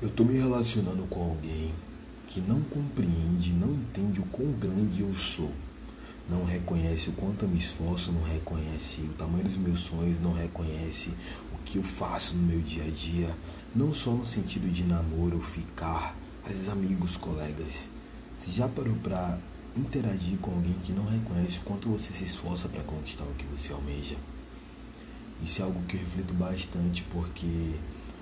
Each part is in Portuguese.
Eu tô me relacionando com alguém que não compreende, não entende o quão grande eu sou. Não reconhece o quanto eu me esforço, não reconhece o tamanho dos meus sonhos, não reconhece o que eu faço no meu dia a dia, não só no sentido de namoro, ficar, vezes amigos, colegas. Você já parou para interagir com alguém que não reconhece o quanto você se esforça para conquistar o que você almeja? Isso é algo que eu reflito bastante porque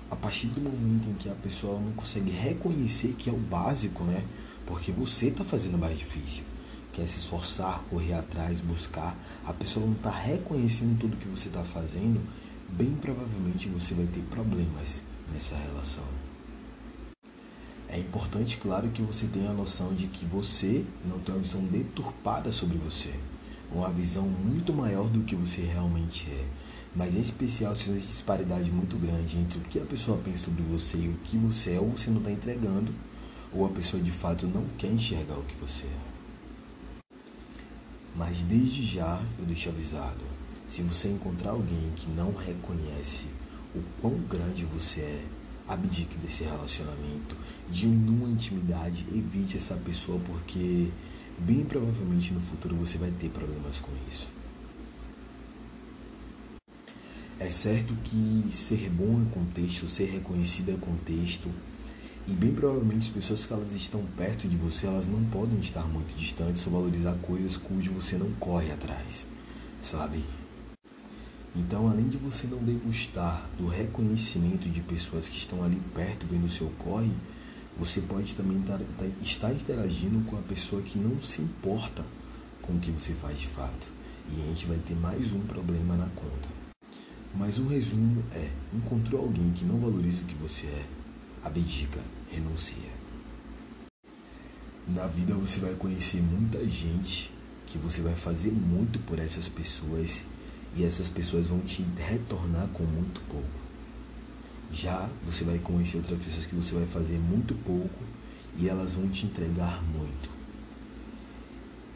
a partir do momento em que a pessoa não consegue reconhecer que é o básico, né? Porque você está fazendo mais difícil. Quer se esforçar, correr atrás, buscar. A pessoa não está reconhecendo tudo que você está fazendo. Bem provavelmente você vai ter problemas nessa relação. É importante, claro, que você tenha a noção de que você não tem uma visão deturpada sobre você. Uma visão muito maior do que você realmente é mas em especial se existe disparidade muito grande entre o que a pessoa pensa sobre você e o que você é, ou você não está entregando, ou a pessoa de fato não quer enxergar o que você é. Mas desde já eu deixo avisado: se você encontrar alguém que não reconhece o quão grande você é, abdique desse relacionamento, diminua a intimidade, evite essa pessoa, porque bem provavelmente no futuro você vai ter problemas com isso. É certo que ser bom é contexto, ser reconhecido é contexto, e bem provavelmente as pessoas que elas estão perto de você, elas não podem estar muito distantes ou valorizar coisas cujo você não corre atrás, sabe? Então, além de você não degustar do reconhecimento de pessoas que estão ali perto vendo o seu corre, você pode também estar interagindo com a pessoa que não se importa com o que você faz de fato. E a gente vai ter mais um problema na conta. Mas o resumo é: encontrou alguém que não valoriza o que você é, abdica, renuncia. Na vida você vai conhecer muita gente que você vai fazer muito por essas pessoas e essas pessoas vão te retornar com muito pouco. Já você vai conhecer outras pessoas que você vai fazer muito pouco e elas vão te entregar muito.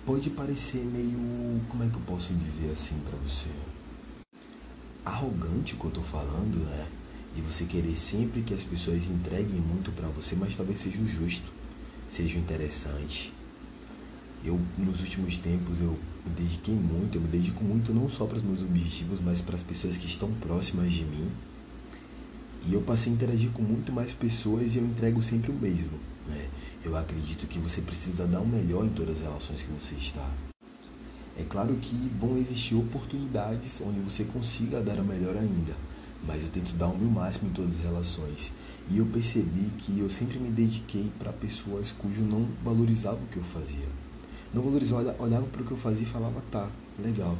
Pode parecer meio, como é que eu posso dizer assim para você? Arrogante o que eu tô falando, né? De você querer sempre que as pessoas entreguem muito para você, mas talvez seja o justo, seja o interessante. Eu, nos últimos tempos, eu me dediquei muito, eu me dedico muito não só para os meus objetivos, mas para as pessoas que estão próximas de mim. E eu passei a interagir com muito mais pessoas e eu entrego sempre o mesmo. Né? Eu acredito que você precisa dar o melhor em todas as relações que você está. É claro que vão existir oportunidades onde você consiga dar o melhor ainda, mas eu tento dar o meu máximo em todas as relações. E eu percebi que eu sempre me dediquei para pessoas cujo não valorizavam o que eu fazia. Não valorizava, olhava para o que eu fazia e falava, tá, legal.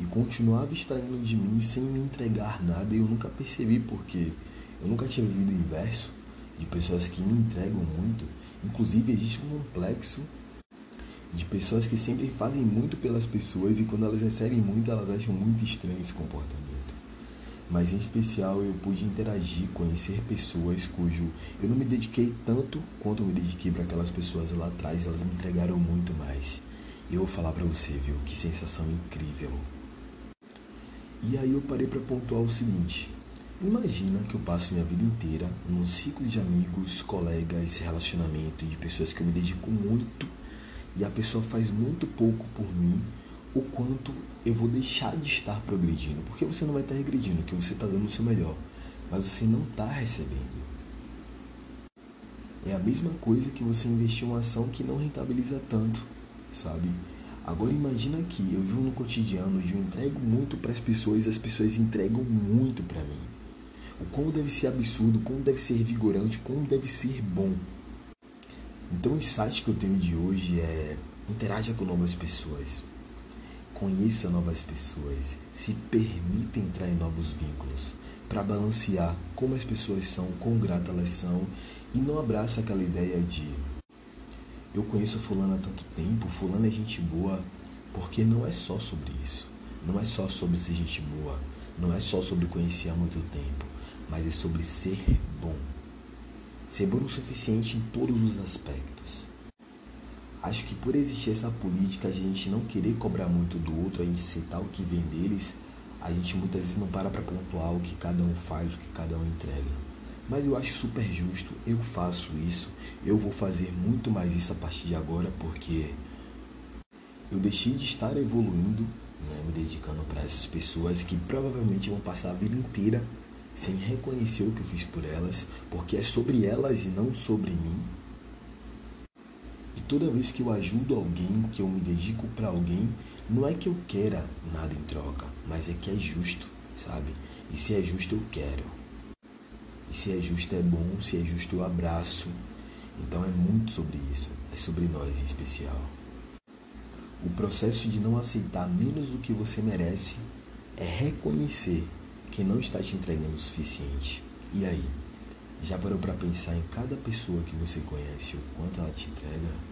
E continuava extraindo de mim sem me entregar nada e eu nunca percebi porque eu nunca tinha vivido o inverso de pessoas que me entregam muito. Inclusive existe um complexo de pessoas que sempre fazem muito pelas pessoas e quando elas recebem muito, elas acham muito estranho esse comportamento. Mas em especial eu pude interagir, conhecer pessoas cujo eu não me dediquei tanto quanto eu me dediquei para aquelas pessoas lá atrás, elas me entregaram muito mais. Eu vou falar para você, viu, que sensação incrível. E aí eu parei para pontuar o seguinte: Imagina que eu passo minha vida inteira num ciclo de amigos, colegas, relacionamento de pessoas que eu me dedico muito e a pessoa faz muito pouco por mim, o quanto eu vou deixar de estar progredindo. Porque você não vai estar regredindo, que você está dando o seu melhor, mas você não está recebendo. É a mesma coisa que você investir em uma ação que não rentabiliza tanto, sabe? Agora imagina que eu vivo no cotidiano de eu entrego muito para as pessoas e as pessoas entregam muito para mim. O como deve ser absurdo, como deve ser vigorante, como deve ser bom. Então o insight que eu tenho de hoje é interaja com novas pessoas, conheça novas pessoas, se permita entrar em novos vínculos. Para balancear como as pessoas são, quão grata elas são. E não abraça aquela ideia de eu conheço fulano há tanto tempo, fulano é gente boa, porque não é só sobre isso. Não é só sobre ser gente boa, não é só sobre conhecer há muito tempo, mas é sobre ser bom ser bom o suficiente em todos os aspectos. Acho que por existir essa política, a gente não querer cobrar muito do outro, a gente aceitar o que vem deles, a gente muitas vezes não para para pontuar o que cada um faz, o que cada um entrega. Mas eu acho super justo, eu faço isso, eu vou fazer muito mais isso a partir de agora porque eu deixei de estar evoluindo, né, me dedicando para essas pessoas que provavelmente vão passar a vida inteira sem reconhecer o que eu fiz por elas, porque é sobre elas e não sobre mim. E toda vez que eu ajudo alguém, que eu me dedico para alguém, não é que eu queira nada em troca, mas é que é justo, sabe? E se é justo, eu quero. E se é justo, é bom, se é justo, eu abraço. Então é muito sobre isso, é sobre nós em especial. O processo de não aceitar menos do que você merece é reconhecer que não está te entregando o suficiente. E aí? Já parou para pensar em cada pessoa que você conhece, o quanto ela te entrega?